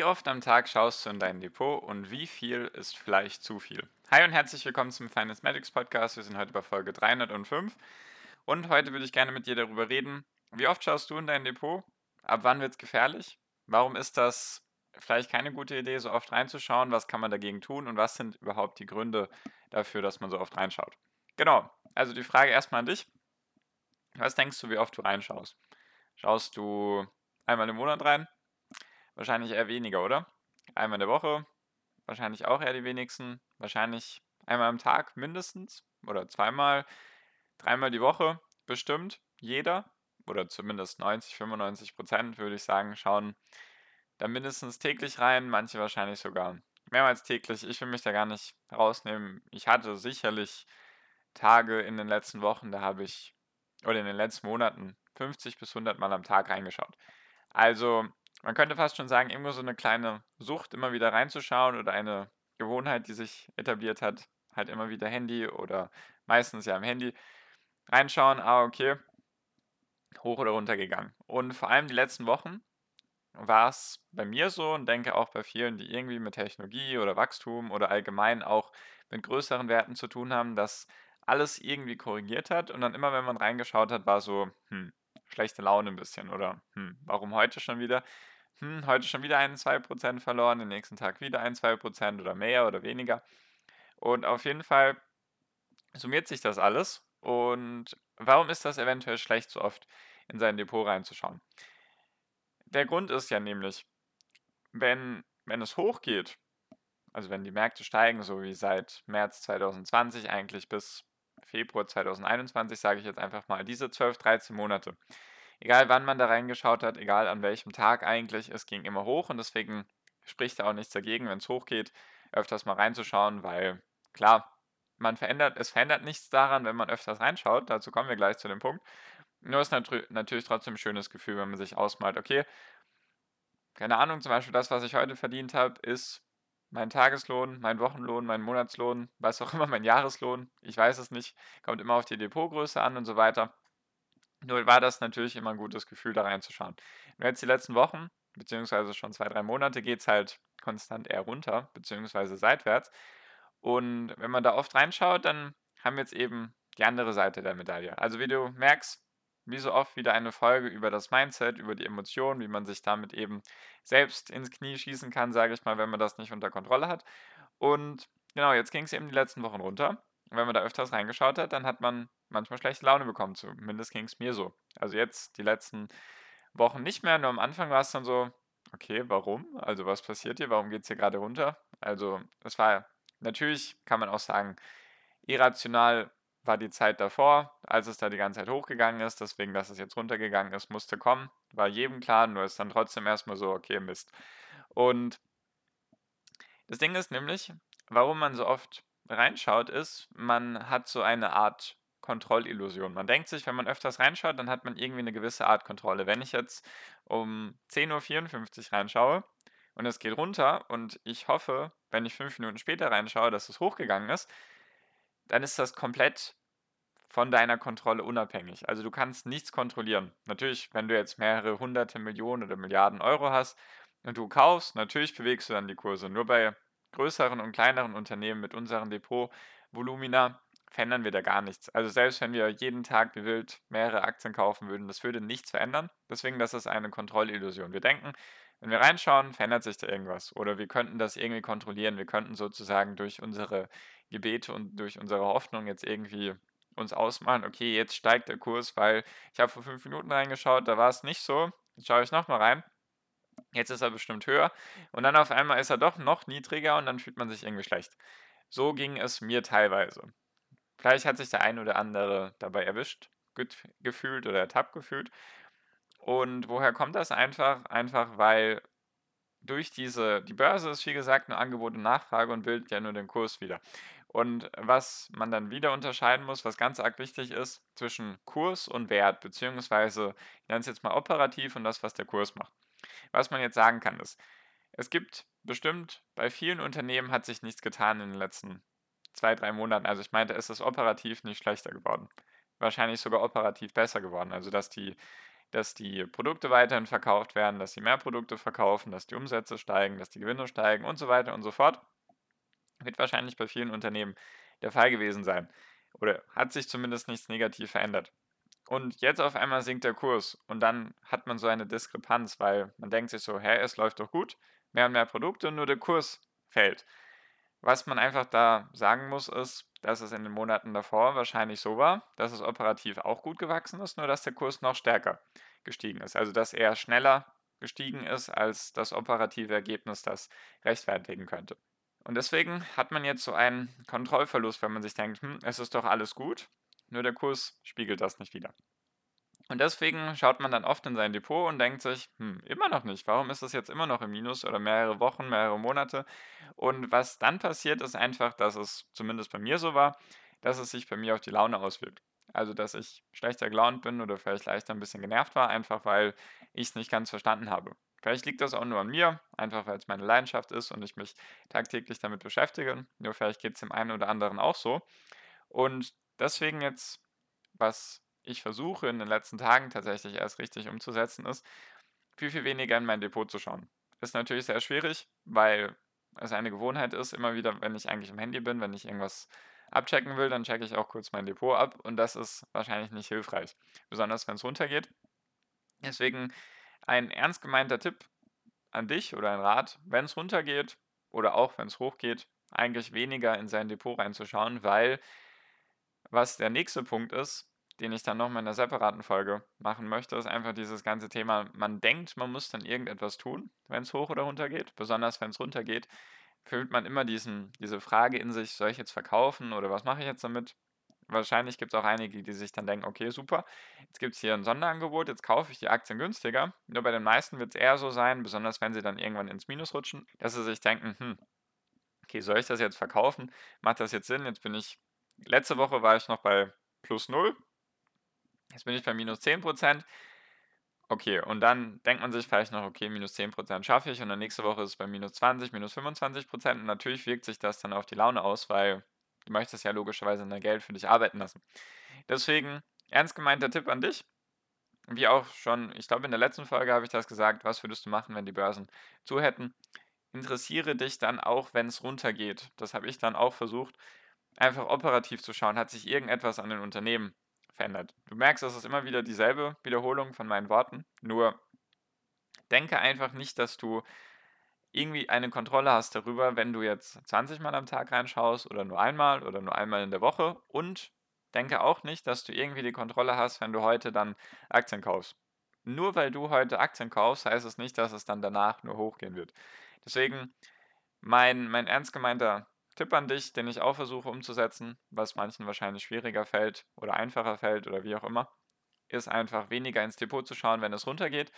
Wie oft am Tag schaust du in dein Depot und wie viel ist vielleicht zu viel? Hi und herzlich willkommen zum Finance Magics Podcast. Wir sind heute bei Folge 305 und heute würde ich gerne mit dir darüber reden, wie oft schaust du in dein Depot? Ab wann wird es gefährlich? Warum ist das vielleicht keine gute Idee, so oft reinzuschauen? Was kann man dagegen tun und was sind überhaupt die Gründe dafür, dass man so oft reinschaut? Genau, also die Frage erstmal an dich. Was denkst du, wie oft du reinschaust? Schaust du einmal im Monat rein? Wahrscheinlich eher weniger, oder? Einmal in der Woche, wahrscheinlich auch eher die wenigsten. Wahrscheinlich einmal am Tag mindestens oder zweimal, dreimal die Woche bestimmt. Jeder oder zumindest 90, 95 Prozent würde ich sagen, schauen da mindestens täglich rein, manche wahrscheinlich sogar mehrmals täglich. Ich will mich da gar nicht rausnehmen. Ich hatte sicherlich Tage in den letzten Wochen, da habe ich, oder in den letzten Monaten, 50 bis 100 Mal am Tag reingeschaut. Also man könnte fast schon sagen, irgendwo so eine kleine Sucht, immer wieder reinzuschauen oder eine Gewohnheit, die sich etabliert hat, halt immer wieder Handy oder meistens ja am Handy reinschauen, ah, okay, hoch oder runter gegangen. Und vor allem die letzten Wochen war es bei mir so und denke auch bei vielen, die irgendwie mit Technologie oder Wachstum oder allgemein auch mit größeren Werten zu tun haben, dass alles irgendwie korrigiert hat und dann immer, wenn man reingeschaut hat, war so, hm, schlechte Laune ein bisschen oder hm, warum heute schon wieder? Hm, heute schon wieder ein, zwei Prozent verloren, den nächsten Tag wieder ein, zwei Prozent oder mehr oder weniger. Und auf jeden Fall summiert sich das alles. Und warum ist das eventuell schlecht, so oft in sein Depot reinzuschauen? Der Grund ist ja nämlich, wenn, wenn es hochgeht, also wenn die Märkte steigen, so wie seit März 2020 eigentlich bis Februar 2021, sage ich jetzt einfach mal, diese 12, 13 Monate. Egal wann man da reingeschaut hat, egal an welchem Tag eigentlich, es ging immer hoch und deswegen spricht da auch nichts dagegen, wenn es hochgeht, öfters mal reinzuschauen, weil klar, man verändert, es verändert nichts daran, wenn man öfters reinschaut, dazu kommen wir gleich zu dem Punkt. Nur ist natürlich trotzdem ein schönes Gefühl, wenn man sich ausmalt, okay, keine Ahnung, zum Beispiel das, was ich heute verdient habe, ist mein Tageslohn, mein Wochenlohn, mein Monatslohn, was auch immer, mein Jahreslohn, ich weiß es nicht, kommt immer auf die Depotgröße an und so weiter. Nur war das natürlich immer ein gutes Gefühl, da reinzuschauen. Nur jetzt die letzten Wochen, beziehungsweise schon zwei, drei Monate, geht es halt konstant eher runter, beziehungsweise seitwärts. Und wenn man da oft reinschaut, dann haben wir jetzt eben die andere Seite der Medaille. Also wie du merkst, wie so oft wieder eine Folge über das Mindset, über die Emotionen, wie man sich damit eben selbst ins Knie schießen kann, sage ich mal, wenn man das nicht unter Kontrolle hat. Und genau, jetzt ging es eben die letzten Wochen runter. Und wenn man da öfters reingeschaut hat, dann hat man manchmal schlechte Laune bekommen. Zumindest ging es mir so. Also jetzt die letzten Wochen nicht mehr. Nur am Anfang war es dann so, okay, warum? Also was passiert hier? Warum geht es hier gerade runter? Also es war natürlich, kann man auch sagen, irrational war die Zeit davor, als es da die ganze Zeit hochgegangen ist. Deswegen, dass es jetzt runtergegangen ist, musste kommen. War jedem klar, nur ist dann trotzdem erstmal so, okay, Mist. Und das Ding ist nämlich, warum man so oft reinschaut, ist, man hat so eine Art Kontrollillusion. Man denkt sich, wenn man öfters reinschaut, dann hat man irgendwie eine gewisse Art Kontrolle. Wenn ich jetzt um 10.54 Uhr reinschaue und es geht runter und ich hoffe, wenn ich fünf Minuten später reinschaue, dass es hochgegangen ist, dann ist das komplett von deiner Kontrolle unabhängig. Also du kannst nichts kontrollieren. Natürlich, wenn du jetzt mehrere hunderte Millionen oder Milliarden Euro hast und du kaufst, natürlich bewegst du dann die Kurse. Nur bei größeren und kleineren Unternehmen mit unseren Depotvolumina verändern wir da gar nichts. Also selbst wenn wir jeden Tag wie wild mehrere Aktien kaufen würden, das würde nichts verändern. Deswegen, das ist eine Kontrollillusion. Wir denken, wenn wir reinschauen, verändert sich da irgendwas. Oder wir könnten das irgendwie kontrollieren. Wir könnten sozusagen durch unsere Gebete und durch unsere Hoffnung jetzt irgendwie uns ausmalen, okay, jetzt steigt der Kurs, weil ich habe vor fünf Minuten reingeschaut, da war es nicht so. Jetzt schaue ich nochmal rein. Jetzt ist er bestimmt höher. Und dann auf einmal ist er doch noch niedriger und dann fühlt man sich irgendwie schlecht. So ging es mir teilweise. Vielleicht hat sich der ein oder andere dabei erwischt, gefühlt oder ertappt gefühlt. Und woher kommt das einfach? Einfach weil durch diese, die Börse ist wie gesagt nur Angebot und Nachfrage und bildet ja nur den Kurs wieder. Und was man dann wieder unterscheiden muss, was ganz arg wichtig ist, zwischen Kurs und Wert, beziehungsweise, ich nenne es jetzt mal operativ und das, was der Kurs macht. Was man jetzt sagen kann, ist, es gibt bestimmt, bei vielen Unternehmen hat sich nichts getan in den letzten zwei, drei Monaten. Also ich meinte, es ist operativ nicht schlechter geworden. Wahrscheinlich sogar operativ besser geworden. Also dass die, dass die Produkte weiterhin verkauft werden, dass sie mehr Produkte verkaufen, dass die Umsätze steigen, dass die Gewinne steigen und so weiter und so fort. Wird wahrscheinlich bei vielen Unternehmen der Fall gewesen sein. Oder hat sich zumindest nichts negativ verändert. Und jetzt auf einmal sinkt der Kurs und dann hat man so eine Diskrepanz, weil man denkt sich so, hä, es läuft doch gut, mehr und mehr Produkte, nur der Kurs fällt. Was man einfach da sagen muss, ist, dass es in den Monaten davor wahrscheinlich so war, dass es operativ auch gut gewachsen ist, nur dass der Kurs noch stärker gestiegen ist. Also dass er schneller gestiegen ist, als das operative Ergebnis das rechtfertigen könnte. Und deswegen hat man jetzt so einen Kontrollverlust, wenn man sich denkt, hm, es ist doch alles gut, nur der Kurs spiegelt das nicht wieder. Und deswegen schaut man dann oft in sein Depot und denkt sich, hm, immer noch nicht, warum ist das jetzt immer noch im Minus oder mehrere Wochen, mehrere Monate? Und was dann passiert, ist einfach, dass es zumindest bei mir so war, dass es sich bei mir auf die Laune auswirkt. Also, dass ich schlechter gelaunt bin oder vielleicht leichter ein bisschen genervt war, einfach weil ich es nicht ganz verstanden habe. Vielleicht liegt das auch nur an mir, einfach weil es meine Leidenschaft ist und ich mich tagtäglich damit beschäftige. Nur vielleicht geht es dem einen oder anderen auch so. Und deswegen jetzt, was ich versuche in den letzten Tagen tatsächlich erst richtig umzusetzen, ist, viel, viel weniger in mein Depot zu schauen. Ist natürlich sehr schwierig, weil es eine Gewohnheit ist, immer wieder, wenn ich eigentlich im Handy bin, wenn ich irgendwas abchecken will, dann checke ich auch kurz mein Depot ab und das ist wahrscheinlich nicht hilfreich, besonders wenn es runtergeht. Deswegen ein ernst gemeinter Tipp an dich oder ein Rat, wenn es runtergeht oder auch wenn es hochgeht, eigentlich weniger in sein Depot reinzuschauen, weil was der nächste Punkt ist, den ich dann nochmal in einer separaten Folge machen möchte, ist einfach dieses ganze Thema, man denkt, man muss dann irgendetwas tun, wenn es hoch oder runter geht, besonders wenn es runter geht, fühlt man immer diesen, diese Frage in sich, soll ich jetzt verkaufen oder was mache ich jetzt damit? wahrscheinlich gibt es auch einige, die sich dann denken, okay, super, jetzt gibt es hier ein Sonderangebot, jetzt kaufe ich die Aktien günstiger. Nur bei den meisten wird es eher so sein, besonders wenn sie dann irgendwann ins Minus rutschen, dass sie sich denken, hm, okay, soll ich das jetzt verkaufen? Macht das jetzt Sinn? Jetzt bin ich, letzte Woche war ich noch bei plus 0, jetzt bin ich bei minus 10%. Okay, und dann denkt man sich vielleicht noch, okay, minus 10% schaffe ich und dann nächste Woche ist es bei minus 20, minus 25% und natürlich wirkt sich das dann auf die Laune aus, weil Du möchtest ja logischerweise dein Geld für dich arbeiten lassen. Deswegen, ernst gemeinter Tipp an dich. Wie auch schon, ich glaube, in der letzten Folge habe ich das gesagt, was würdest du machen, wenn die Börsen zu hätten? Interessiere dich dann auch, wenn es runtergeht. Das habe ich dann auch versucht, einfach operativ zu schauen. Hat sich irgendetwas an den Unternehmen verändert? Du merkst, das ist immer wieder dieselbe Wiederholung von meinen Worten. Nur denke einfach nicht, dass du irgendwie eine Kontrolle hast darüber, wenn du jetzt 20 Mal am Tag reinschaust oder nur einmal oder nur einmal in der Woche und denke auch nicht, dass du irgendwie die Kontrolle hast, wenn du heute dann Aktien kaufst. Nur weil du heute Aktien kaufst, heißt es nicht, dass es dann danach nur hochgehen wird. Deswegen mein, mein ernst gemeinter Tipp an dich, den ich auch versuche umzusetzen, was manchen wahrscheinlich schwieriger fällt oder einfacher fällt oder wie auch immer, ist einfach weniger ins Depot zu schauen, wenn es runtergeht.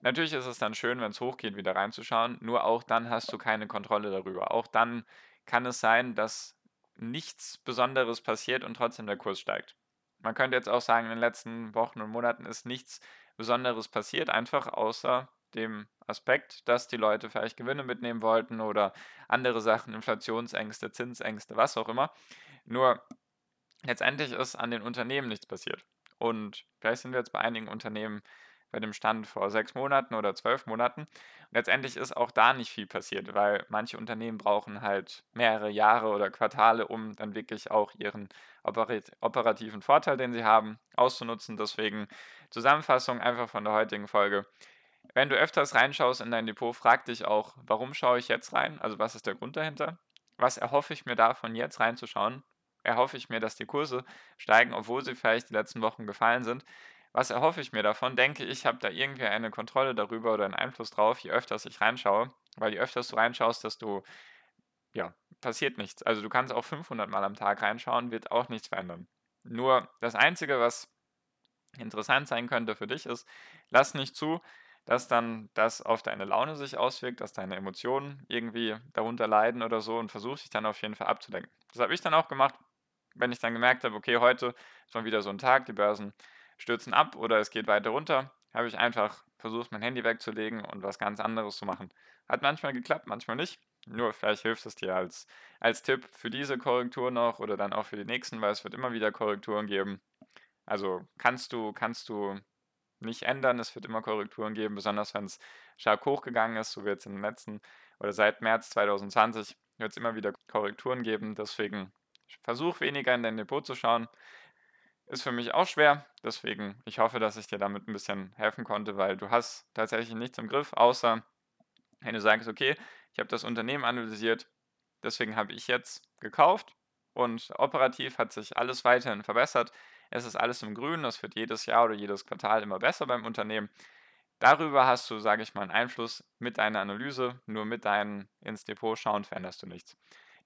Natürlich ist es dann schön, wenn es hochgeht, wieder reinzuschauen, nur auch dann hast du keine Kontrolle darüber. Auch dann kann es sein, dass nichts Besonderes passiert und trotzdem der Kurs steigt. Man könnte jetzt auch sagen, in den letzten Wochen und Monaten ist nichts Besonderes passiert, einfach außer dem Aspekt, dass die Leute vielleicht Gewinne mitnehmen wollten oder andere Sachen, Inflationsängste, Zinsängste, was auch immer. Nur letztendlich ist an den Unternehmen nichts passiert. Und vielleicht sind wir jetzt bei einigen Unternehmen bei dem Stand vor sechs Monaten oder zwölf Monaten. Und letztendlich ist auch da nicht viel passiert, weil manche Unternehmen brauchen halt mehrere Jahre oder Quartale, um dann wirklich auch ihren operativen Vorteil, den sie haben, auszunutzen. Deswegen Zusammenfassung einfach von der heutigen Folge. Wenn du öfters reinschaust in dein Depot, frag dich auch, warum schaue ich jetzt rein? Also was ist der Grund dahinter? Was erhoffe ich mir davon, jetzt reinzuschauen? Erhoffe ich mir, dass die Kurse steigen, obwohl sie vielleicht die letzten Wochen gefallen sind? Was erhoffe ich mir davon? Denke ich, habe da irgendwie eine Kontrolle darüber oder einen Einfluss drauf, je öfter ich reinschaue. Weil je öfter du reinschaust, desto, ja, passiert nichts. Also du kannst auch 500 Mal am Tag reinschauen, wird auch nichts verändern. Nur das Einzige, was interessant sein könnte für dich, ist, lass nicht zu, dass dann das auf deine Laune sich auswirkt, dass deine Emotionen irgendwie darunter leiden oder so und versuch dich dann auf jeden Fall abzulenken. Das habe ich dann auch gemacht, wenn ich dann gemerkt habe, okay, heute ist mal wieder so ein Tag, die Börsen stürzen ab oder es geht weiter runter, habe ich einfach versucht, mein Handy wegzulegen und was ganz anderes zu machen. Hat manchmal geklappt, manchmal nicht. Nur vielleicht hilft es dir als, als Tipp für diese Korrektur noch oder dann auch für die nächsten, weil es wird immer wieder Korrekturen geben. Also kannst du, kannst du nicht ändern, es wird immer Korrekturen geben, besonders wenn es stark hochgegangen ist, so wie jetzt in den letzten oder seit März 2020 wird es immer wieder Korrekturen geben. Deswegen versuch weniger in dein Depot zu schauen. Ist für mich auch schwer, deswegen ich hoffe, dass ich dir damit ein bisschen helfen konnte, weil du hast tatsächlich nichts im Griff, außer wenn du sagst, okay, ich habe das Unternehmen analysiert, deswegen habe ich jetzt gekauft und operativ hat sich alles weiterhin verbessert. Es ist alles im Grün, das wird jedes Jahr oder jedes Quartal immer besser beim Unternehmen. Darüber hast du, sage ich mal, einen Einfluss mit deiner Analyse, nur mit deinen ins Depot schauen veränderst du nichts.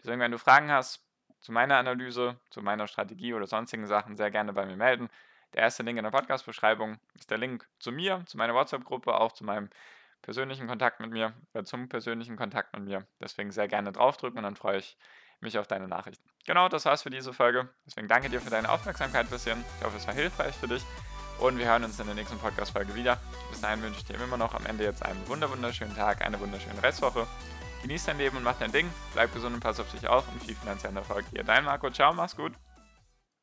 Deswegen, wenn du Fragen hast zu meiner Analyse, zu meiner Strategie oder sonstigen Sachen, sehr gerne bei mir melden. Der erste Link in der Podcast-Beschreibung ist der Link zu mir, zu meiner WhatsApp-Gruppe, auch zu meinem persönlichen Kontakt mit mir, oder zum persönlichen Kontakt mit mir. Deswegen sehr gerne draufdrücken und dann freue ich mich auf deine Nachrichten. Genau, das war's für diese Folge. Deswegen danke dir für deine Aufmerksamkeit bisschen. Ich hoffe, es war hilfreich für dich. Und wir hören uns in der nächsten Podcast-Folge wieder. Bis dahin wünsche ich dir immer noch am Ende jetzt einen wunderschönen Tag, eine wunderschöne Restwoche. Genieß dein Leben und mach dein Ding. Bleib gesund und pass auf dich auf und viel finanziellen Erfolg hier. Dein Marco, ciao, mach's gut.